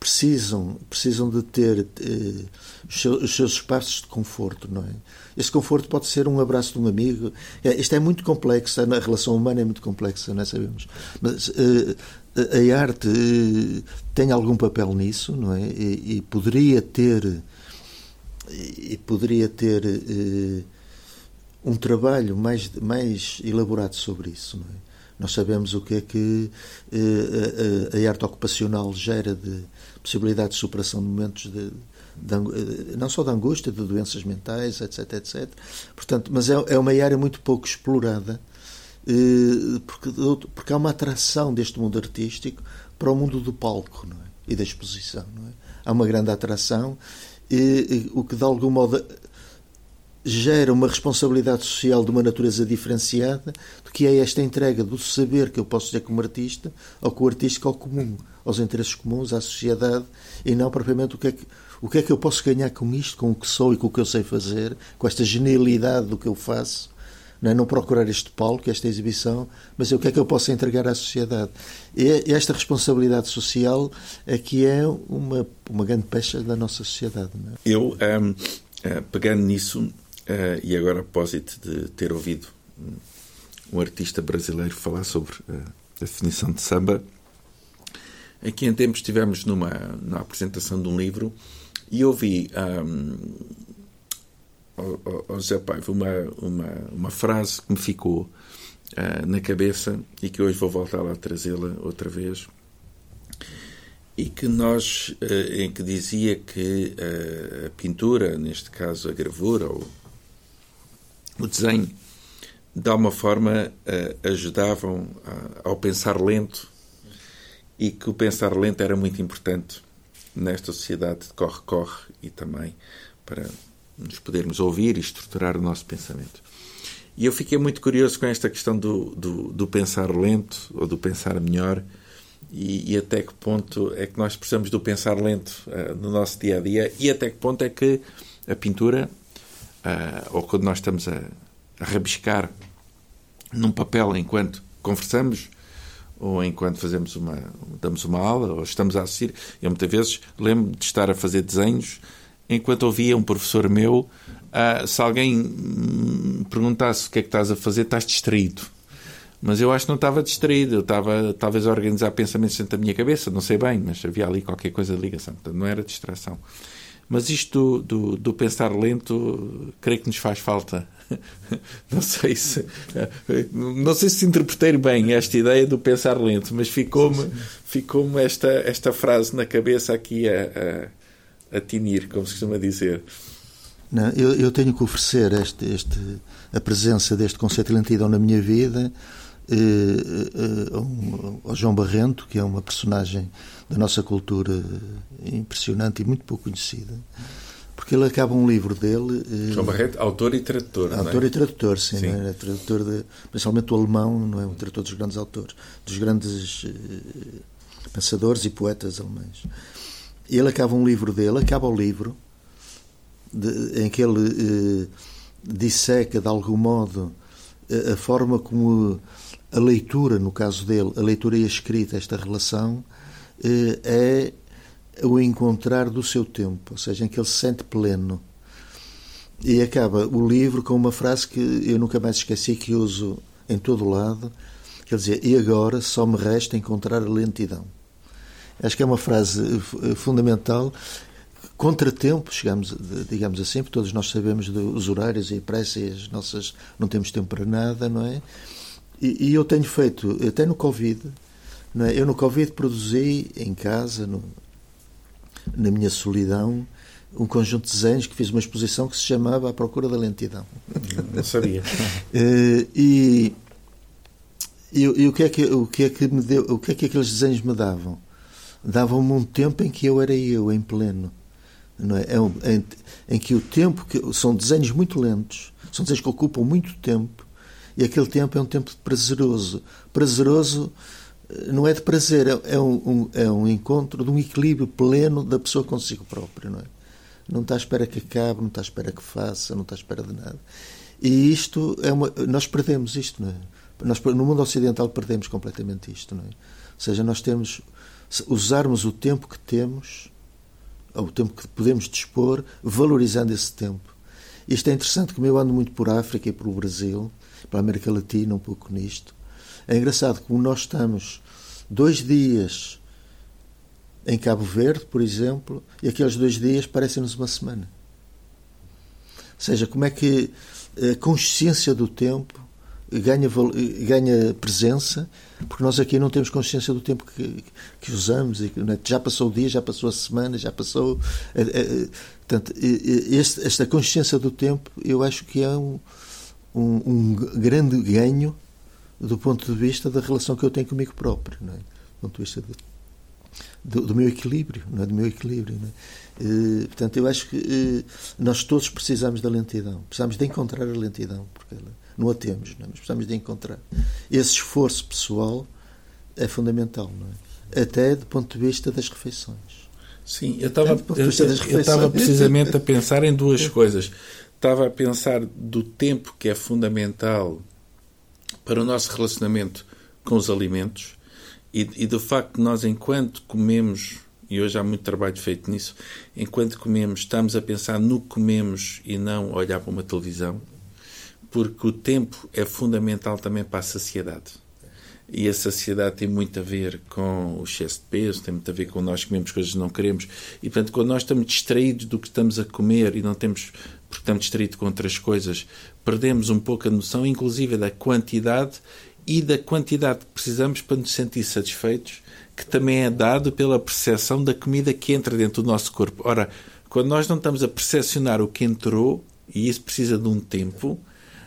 [SPEAKER 3] precisam precisam de ter eh, os, seus, os, seus, espaços de conforto não é? Esse conforto pode ser um abraço de um amigo. É, isto é muito complexo a relação humana é muito complexa não é? sabemos. Mas eh, a arte eh, tem algum papel nisso não é? E, e poderia ter e poderia ter eh, um trabalho mais mais elaborado sobre isso não é nós sabemos o que é que eh, a, a, arte ocupacional gera de possibilidade de superação de momentos de, de, eh, não só de angústia, de doenças mentais, etc, etc. Portanto, mas é, é uma área muito pouco explorada eh, porque, porque há uma atração deste mundo artístico para o mundo do palco é? e da exposição. É? Há uma grande atração, e, e, o que de algum modo gera uma responsabilidade social de uma natureza diferenciada do que é esta entrega do saber que eu posso ser como artista ao que o artístico ao comum, aos interesses comuns, à sociedade e não propriamente o que é que o que é que eu posso ganhar com isto, com o que sou e com o que eu sei fazer, com esta genialidade do que eu faço, não, é? não procurar este palco, esta exibição, mas é o que é que eu posso entregar à sociedade. E esta responsabilidade social é que é uma, uma grande pecha da nossa sociedade. É?
[SPEAKER 2] Eu, um, uh, eh, pegando nisso, uh, e agora a propósito de ter ouvido um artista brasileiro falar sobre uh, a definição de samba, aqui em tempos estivemos numa, numa apresentação de um livro e ouvi ao, ao José Paiva uma, uma, uma frase que me ficou uh, na cabeça e que hoje vou voltar lá a trazê-la outra vez e que nós em que dizia que a pintura, neste caso a gravura ou o desenho, de alguma forma ajudavam ao pensar lento e que o pensar lento era muito importante nesta sociedade de corre-corre e também para nos podermos ouvir e estruturar o nosso pensamento. E eu fiquei muito curioso com esta questão do, do, do pensar lento ou do pensar melhor e, e, até que ponto é que nós precisamos do pensar lento uh, no nosso dia a dia e até que ponto é que a pintura, uh, ou quando nós estamos a, a rabiscar num papel enquanto conversamos, ou enquanto fazemos uma, damos uma aula, ou estamos a assistir. Eu muitas vezes lembro de estar a fazer desenhos enquanto ouvia um professor meu, se alguém perguntasse o que é que estás a fazer, estás distraído. Mas eu acho que não estava distraído, eu estava talvez a organizar pensamentos dentro da minha cabeça, não sei bem, mas havia ali qualquer coisa de ligação, portanto não era distração. Mas isto do, do, do pensar lento, creio que nos faz falta. <laughs> Não sei se não sei se interpretei bem esta ideia do pensar lento, mas ficou-me ficou esta, esta frase na cabeça aqui a, a, a tinir, como se costuma dizer.
[SPEAKER 3] Não, eu, eu tenho que oferecer este, este, a presença deste conceito de lentidão na minha vida eh, eh, ao João Barrento, que é uma personagem da nossa cultura impressionante e muito pouco conhecida, porque ele acaba um livro dele.
[SPEAKER 2] Eh, João Barrento, autor e tradutor.
[SPEAKER 3] Autor
[SPEAKER 2] é?
[SPEAKER 3] e tradutor, sim. sim. É? Tradutor de, principalmente do alemão, não é um tradutor dos grandes autores, dos grandes pensadores e poetas alemães. E ele acaba um livro dele, acaba o livro, de, em que ele disseca de algum modo a forma como a leitura, no caso dele, a leitura e a escrita, esta relação, eh, é o encontrar do seu tempo, ou seja, em que ele se sente pleno. E acaba o livro com uma frase que eu nunca mais esqueci, que uso em todo o lado, que ele dizia, e agora só me resta encontrar a lentidão. Acho que é uma frase eh, fundamental. Contratempo, chegamos, digamos assim, porque todos nós sabemos dos horários e pressa e as nossas não temos tempo para nada, não é? E, e eu tenho feito, até no Covid, é? eu no Covid produzi em casa, no, na minha solidão, um conjunto de desenhos que fiz uma exposição que se chamava A Procura da Lentidão.
[SPEAKER 2] Não sabia. <laughs>
[SPEAKER 3] Eh, e, e, e, o, que é que, o que é que me deu, o que é que aqueles desenhos me davam? Davam-me um tempo em que eu era eu, em pleno. Não é? é um, em, em, que o tempo, que, são desenhos muito lentos, são desenhos que ocupam muito tempo, e aquele tempo é um tempo prazeroso. Prazeroso não é de prazer, é, é um, um, é um encontro de um equilíbrio pleno da pessoa consigo própria, não é? Não está à espera que acabe, não está à espera que faça, não está à espera de nada. E isto é uma. Nós perdemos isto, não é? Nós, no mundo ocidental perdemos completamente isto, não é? Ou seja, nós temos. Usarmos o tempo que temos, ou o tempo que podemos dispor, valorizando esse tempo. Isto é interessante, como eu ando muito por África e pelo Brasil, para a América Latina, um pouco nisto. É engraçado como nós estamos dois dias em Cabo Verde, por exemplo, e aqueles dois dias parecem-nos uma semana. Ou seja, como é que a consciência do tempo ganha, ganha presença, porque nós aqui não temos consciência do tempo que, que usamos. E, né, já passou o dia, já passou a semana, já passou. É, é, portanto, este, esta consciência do tempo, eu acho que é um, um, um, grande ganho do ponto de vista da relação que eu tenho comigo próprio, não é? do ponto de vista de, do, do, meu equilíbrio, não é? do meu equilíbrio. Não é? E, portanto, eu acho que e, nós todos precisamos da lentidão, precisamos de encontrar a lentidão, porque ela, não a temos, não é? mas precisamos de encontrar. Esse esforço pessoal é fundamental, não é? até do ponto de vista das refeições.
[SPEAKER 2] Sim, eu estava, eu, eu estava precisamente a pensar em duas coisas estava a pensar do tempo que é fundamental para o nosso relacionamento com os alimentos e, e do facto de nós, enquanto comemos, e hoje há muito trabalho feito nisso, enquanto comemos, estamos a pensar no que comemos e não olhar para uma televisão, porque o tempo é fundamental também para a saciedade. E a saciedade tem muito a ver com o excesso de peso, tem muito a ver com nós comemos coisas que não queremos. E, portanto, quando nós estamos distraídos do que estamos a comer e não temos, porque estamos distraídos com outras coisas, perdemos um pouco a noção, inclusive, da quantidade e da quantidade que precisamos para nos sentir satisfeitos, que também é dado pela percepção da comida que entra dentro do nosso corpo. Ora, quando nós não estamos a percepcionar o que entrou, e isso precisa de um tempo,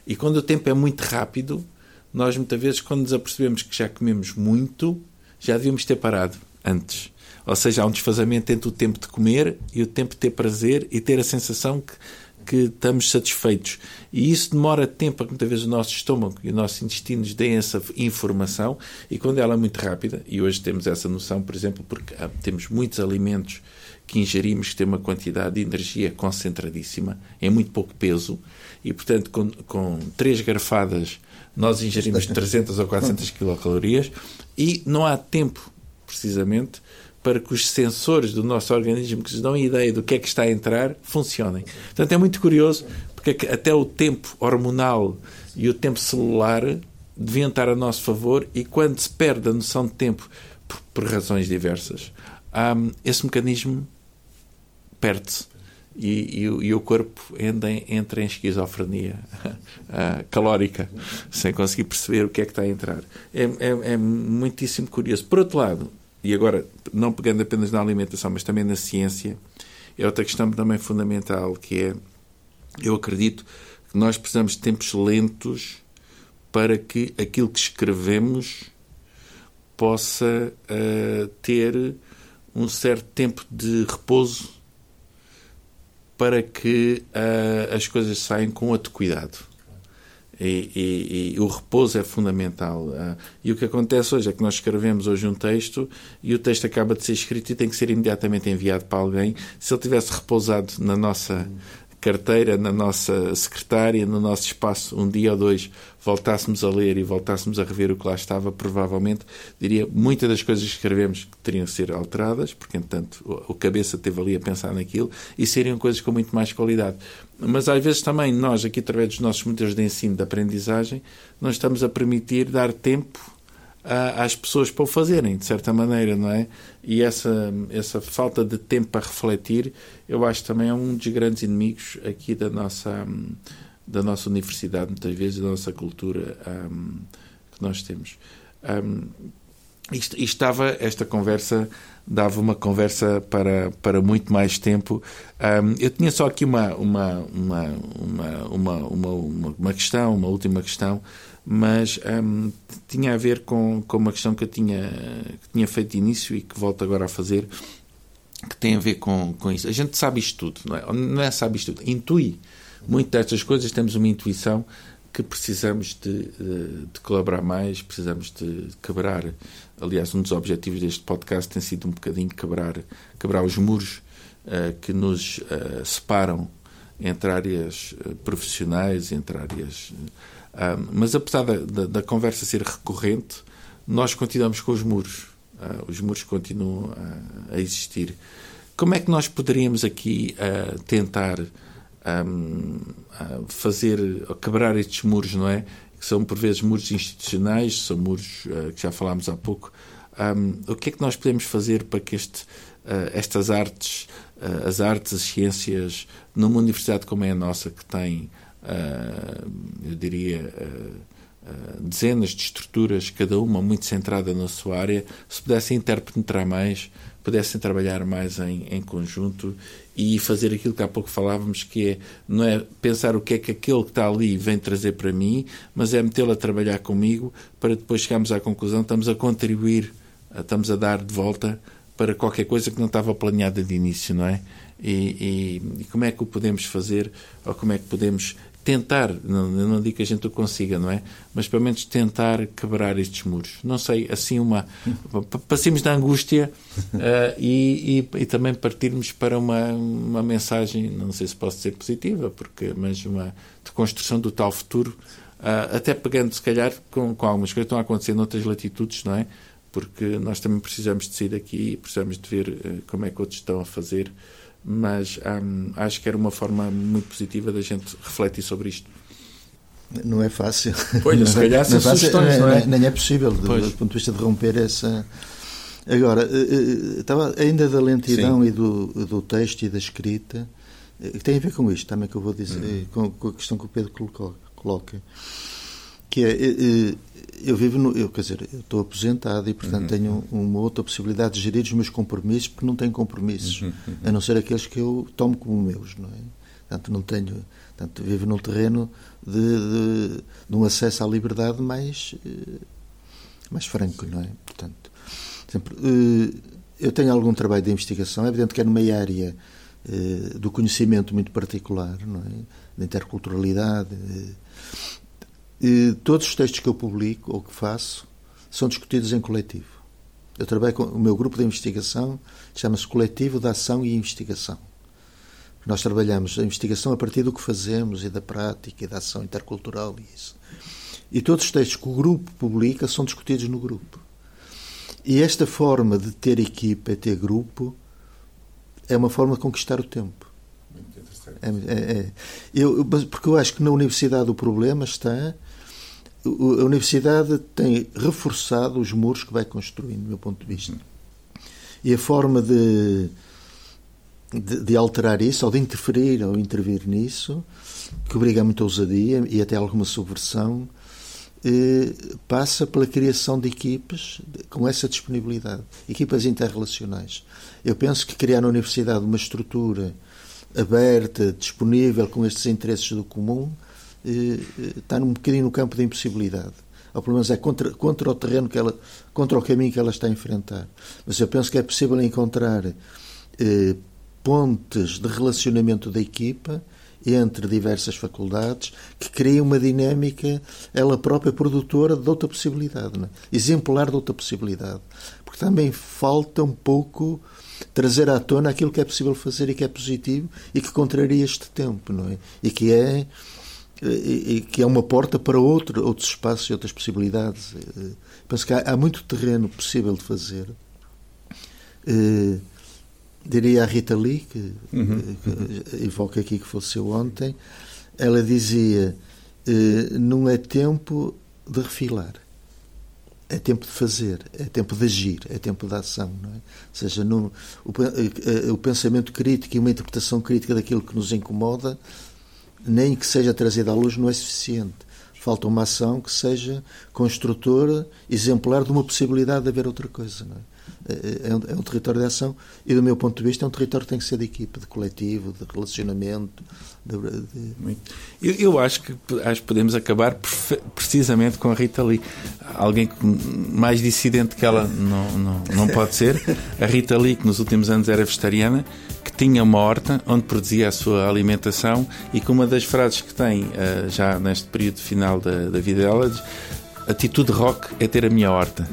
[SPEAKER 2] e quando o tempo é muito rápido, nós muitas vezes, quando nos apercebemos que já comemos muito, já devíamos ter parado antes. Ou seja, há um desfazamento entre o tempo de comer e o tempo de ter prazer e ter a sensação que, que estamos satisfeitos. E isso demora tempo para que muitas vezes o nosso estômago e o nosso intestino nos deem essa informação e quando ela é muito rápida, e hoje temos essa noção, por exemplo, porque ah, temos muitos alimentos que ingerimos que têm uma quantidade de energia concentradíssima, em muito pouco peso, e portanto com, com três garfadas nós ingerimos 300 ou 400 quilocalorias e não há tempo, precisamente, para que os sensores do nosso organismo que nos dão ideia do que é que está a entrar funcionem. Portanto, é muito curioso porque até o tempo hormonal e o tempo celular deviam estar a nosso favor e quando se perde a noção de tempo por, por razões diversas, um, esse mecanismo perde-se e, e, e, o corpo entra, entra em esquizofrenia uh, <laughs> calórica, sem conseguir perceber o que é que está a entrar. É, é, é, muitíssimo curioso. Por outro lado, e agora, não pegando apenas na alimentação, mas também na ciência, é outra questão também fundamental, que é, eu acredito que nós precisamos de tempos lentos para que aquilo que escrevemos possa uh, ter um certo tempo de repouso para que uh, as coisas saiam com cuidado. E, e, e, o repouso é fundamental. Uh, e o que acontece hoje é que nós escrevemos hoje um texto e o texto acaba de ser escrito e tem que ser imediatamente enviado para alguém. Se ele tivesse repousado na nossa carteira, na nossa secretária, no nosso espaço, um dia ou dois, voltássemos a ler e voltássemos a rever o que lá estava, provavelmente, diria, muitas das coisas que escrevemos que teriam que ser alteradas, porque, entanto, o cabeça teve ali a pensar naquilo, e seriam coisas com muito mais qualidade. Mas, às vezes, também, nós, aqui, através dos nossos modelos de ensino, de aprendizagem, nós estamos a permitir dar tempo às pessoas para o fazerem, de certa maneira, não é? E essa, essa falta de tempo para refletir, eu acho também é um dos grandes inimigos aqui da nossa, da nossa universidade, muitas vezes, da nossa cultura um, que nós temos. Um, isto, estava, esta conversa dava uma conversa para, para muito mais tempo. Um, eu tinha só aqui uma, uma, uma, uma, uma, uma, uma questão, uma última questão, mas um, tinha a ver com, com uma questão que eu tinha, que tinha feito início e que volto agora a fazer, que tem a ver com, com isso. A gente sabe isto tudo, não é? Não é sabe isto tudo, intui. Muitas destas coisas temos uma intuição que precisamos de, de, colaborar mais, precisamos de quebrar. Aliás, um dos objetivos deste podcast tem sido um bocadinho quebrar, quebrar os muros uh, que nos uh, separam entre áreas profissionais, entre áreas Uh, mas apesar da, da, da, conversa ser recorrente, nós continuamos com os muros. Uh, os muros continuam a, a, existir. Como é que nós poderíamos aqui uh, tentar um, fazer, quebrar estes muros, não é? Que são por vezes muros institucionais, são muros que já falámos há pouco. Um, o que é que nós podemos fazer para que este, estas artes, as artes, as ciências, numa universidade como é a nossa, que tem uh, eu diria, uh, dezenas de estruturas, cada uma muito centrada na sua área, se pudessem interpenetrar mais, pudessem trabalhar mais em, em conjunto e fazer aquilo que há pouco falávamos, que é não é pensar o que é que aquele que está ali vem trazer para mim, mas é metê-lo a trabalhar comigo para depois chegarmos à conclusão estamos a contribuir, estamos a dar de volta para qualquer coisa que não estava planeada de início, não é? E, e, e como é que o podemos fazer ou como é que podemos tentar, não, não digo que a gente o consiga, não é? Mas pelo menos tentar quebrar estes muros. Não sei, assim uma. Passemos da angústia uh, e, e, e, também partirmos para uma, uma mensagem, não sei se posso ser positiva, porque, mas uma de construção do tal futuro, uh, até pegando se calhar com, com algumas coisas que estão a acontecer noutras latitudes, não é? Porque nós também precisamos de sair daqui e precisamos de ver uh, como é que outros estão a fazer mas hum, acho que era uma forma muito positiva da gente refletir sobre isto.
[SPEAKER 3] Não é fácil.
[SPEAKER 2] Pois, se calhar são é sugestões, não é?
[SPEAKER 3] Nem é possível, do, do, ponto de vista de romper essa. Agora, eh, eh, estava ainda da lentidão Sim. e do, do texto e da escrita, eh, que tem a ver com isto também que eu vou dizer, uhum. com, com, a questão que o Pedro coloca, que é eu vivo no, eu quer dizer eu estou aposentado e portanto uhum. tenho uma outra possibilidade de gerir os meus compromissos porque não tenho compromissos uhum. uhum. a não ser aqueles que eu tomo como meus não é portanto não tenho portanto vivo num terreno de, de, de um acesso à liberdade mais eh, mais franco não é portanto sempre, eh, eu tenho algum trabalho de investigação é evidente que é numa área eh, do conhecimento muito particular não é da interculturalidade e todos os textos que eu publico ou que faço são discutidos em coletivo. Eu trabalho com o meu grupo de investigação, chama-se Coletivo de Ação e Investigação. Nós trabalhamos a investigação a partir do que fazemos e da prática e da ação intercultural e isso. E todos os textos que o grupo publica são discutidos no grupo. E esta forma de ter equipa, ter grupo, é uma forma de conquistar o tempo. É, é, é. Eu, porque eu acho que na universidade o problema está a universidade tem reforçado os muros que vai construindo, do meu ponto de vista. E a forma de, de, de, alterar isso, ou de interferir ou intervir nisso, que obriga a muita ousadia e até alguma subversão, eh, passa pela criação de equipes com essa disponibilidade, equipas interrelacionais. Eu penso que criar na universidade uma estrutura aberta, disponível, com estes interesses do comum, está um bocadinho no campo da impossibilidade. Ou pelo menos é contra, contra o terreno que ela, contra o caminho que ela está a enfrentar. Mas eu penso que é possível encontrar eh, pontes de relacionamento da equipa entre diversas faculdades que criem uma dinâmica, ela própria produtora de outra possibilidade, é? exemplar de outra possibilidade. Porque também falta um pouco trazer à tona aquilo que é possível fazer e que é positivo e que contraria este tempo, não é? E que é que é uma porta para outro, outros espaços e outras possibilidades. Eh, penso que há, há muito terreno possível de fazer. Uh, diria a Rita Lee, que, uhum. que evoca aqui que faleceu ontem, ela dizia: uh, não é tempo de refilar, é tempo de fazer, é tempo de agir, é tempo de ação. Não é? Ou seja, no, o, o pensamento crítico e uma interpretação crítica daquilo que nos incomoda nem que seja trazida à luz não é suficiente. Falta uma ação que seja construtora, exemplar de uma possibilidade de haver outra coisa. É? É, é, um, é? um, território de ação e, do meu ponto de vista, é um território que tem que ser de equipe, de coletivo, de relacionamento. De,
[SPEAKER 2] de... Eu, eu, acho, que, acho que podemos acabar precisamente com a Rita Lee. Alguém mais dissidente que ela não, não, não pode ser. A Rita Lee, que nos últimos anos era vegetariana, tinha uma horta onde produzia a sua alimentação e com uma das frases que tem uh, já neste período final da, da vida dela diz atitude rock é ter a minha horta.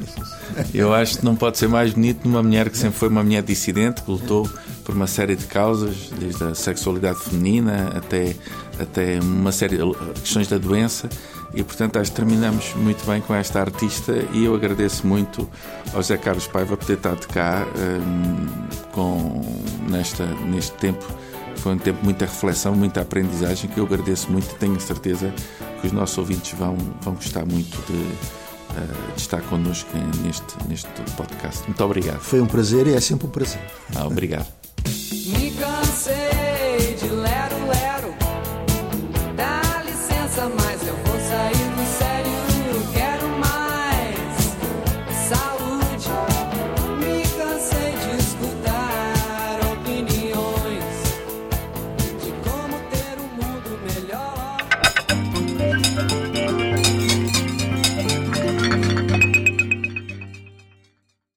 [SPEAKER 2] Eu acho que não pode ser mais bonito numa mulher que sempre foi uma mulher dissidente, que lutou por uma série de causas, desde a sexualidade feminina até, até uma série de questões da doença. E, portanto, acho que terminamos muito bem com esta artista e eu agradeço muito ao José Carlos Paiva por ter estado cá um, com, nesta, neste tempo. Foi um tempo muita reflexão, muita aprendizagem que eu agradeço muito e tenho certeza que os nossos ouvintes vão, vão gostar muito de, uh, de estar connosco neste, neste podcast. Muito obrigado.
[SPEAKER 3] Foi um prazer e é sempre um prazer.
[SPEAKER 2] Ah, obrigado.